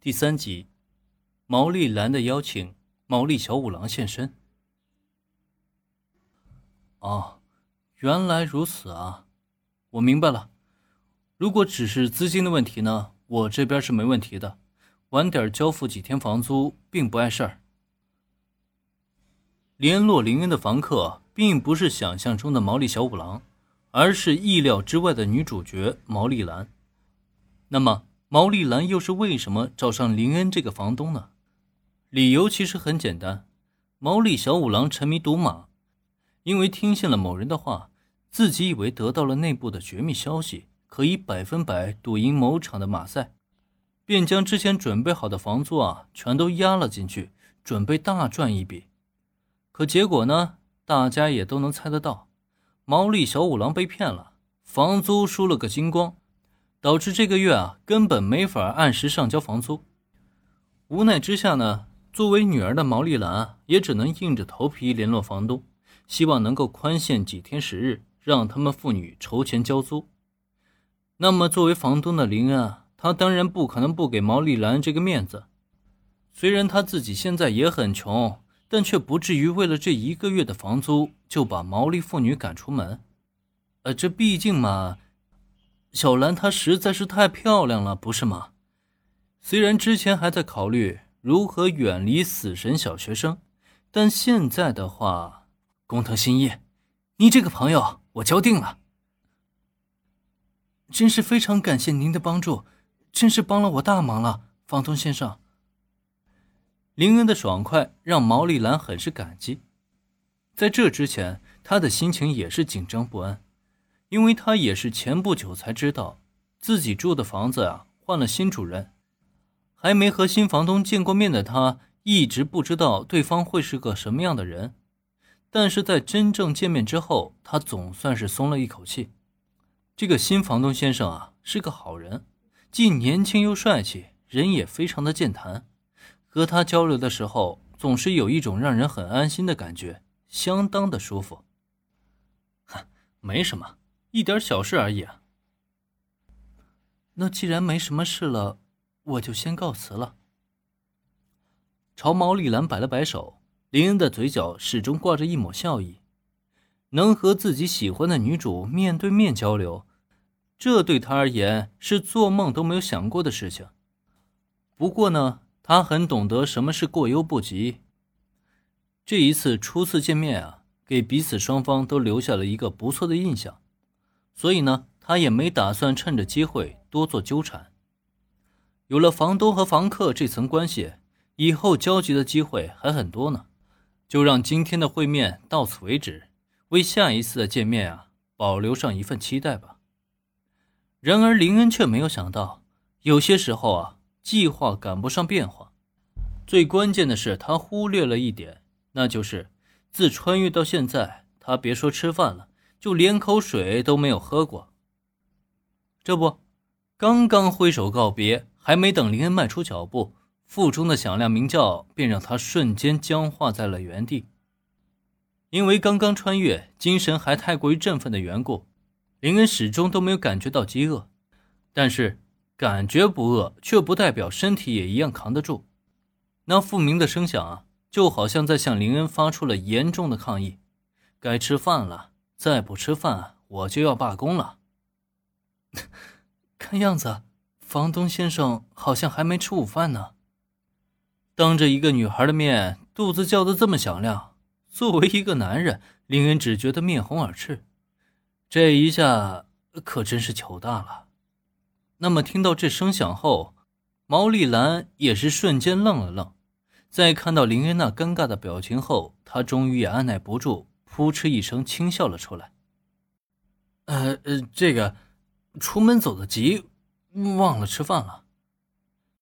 第三集，毛利兰的邀请，毛利小五郎现身。哦，原来如此啊，我明白了。如果只是资金的问题呢，我这边是没问题的，晚点交付几天房租并不碍事儿。联络林恩的房客并不是想象中的毛利小五郎，而是意料之外的女主角毛利兰。那么。毛利兰又是为什么找上林恩这个房东呢？理由其实很简单，毛利小五郎沉迷赌马，因为听信了某人的话，自己以为得到了内部的绝密消息，可以百分百赌赢某场的马赛，便将之前准备好的房租啊全都压了进去，准备大赚一笔。可结果呢，大家也都能猜得到，毛利小五郎被骗了，房租输了个精光。导致这个月啊根本没法按时上交房租，无奈之下呢，作为女儿的毛利兰也只能硬着头皮联络房东，希望能够宽限几天时日，让他们父女筹钱交租。那么作为房东的林恩啊，他当然不可能不给毛利兰这个面子。虽然他自己现在也很穷，但却不至于为了这一个月的房租就把毛利父女赶出门。呃，这毕竟嘛。小兰她实在是太漂亮了，不是吗？虽然之前还在考虑如何远离死神小学生，但现在的话，工藤新一，你这个朋友我交定了。真是非常感谢您的帮助，真是帮了我大忙了，房东先生。林恩的爽快让毛利兰很是感激，在这之前，他的心情也是紧张不安。因为他也是前不久才知道，自己住的房子啊换了新主人，还没和新房东见过面的他，一直不知道对方会是个什么样的人。但是在真正见面之后，他总算是松了一口气。这个新房东先生啊是个好人，既年轻又帅气，人也非常的健谈。和他交流的时候，总是有一种让人很安心的感觉，相当的舒服。哼，没什么。一点小事而已啊。那既然没什么事了，我就先告辞了。朝毛利兰摆了摆手，林恩的嘴角始终挂着一抹笑意。能和自己喜欢的女主面对面交流，这对他而言是做梦都没有想过的事情。不过呢，他很懂得什么是过犹不及。这一次初次见面啊，给彼此双方都留下了一个不错的印象。所以呢，他也没打算趁着机会多做纠缠。有了房东和房客这层关系，以后交集的机会还很多呢。就让今天的会面到此为止，为下一次的见面啊保留上一份期待吧。然而林恩却没有想到，有些时候啊，计划赶不上变化。最关键的是，他忽略了一点，那就是自穿越到现在，他别说吃饭了。就连口水都没有喝过。这不，刚刚挥手告别，还没等林恩迈出脚步，腹中的响亮鸣叫便让他瞬间僵化在了原地。因为刚刚穿越，精神还太过于振奋的缘故，林恩始终都没有感觉到饥饿。但是，感觉不饿，却不代表身体也一样扛得住。那复鸣的声响啊，就好像在向林恩发出了严重的抗议：“该吃饭了。”再不吃饭，我就要罢工了。看样子，房东先生好像还没吃午饭呢。当着一个女孩的面，肚子叫得这么响亮，作为一个男人，林恩只觉得面红耳赤。这一下可真是糗大了。那么，听到这声响后，毛利兰也是瞬间愣了愣，在看到林恩那尴尬的表情后，她终于也按耐不住。扑哧一声轻笑了出来。呃呃，这个，出门走得急，忘了吃饭了。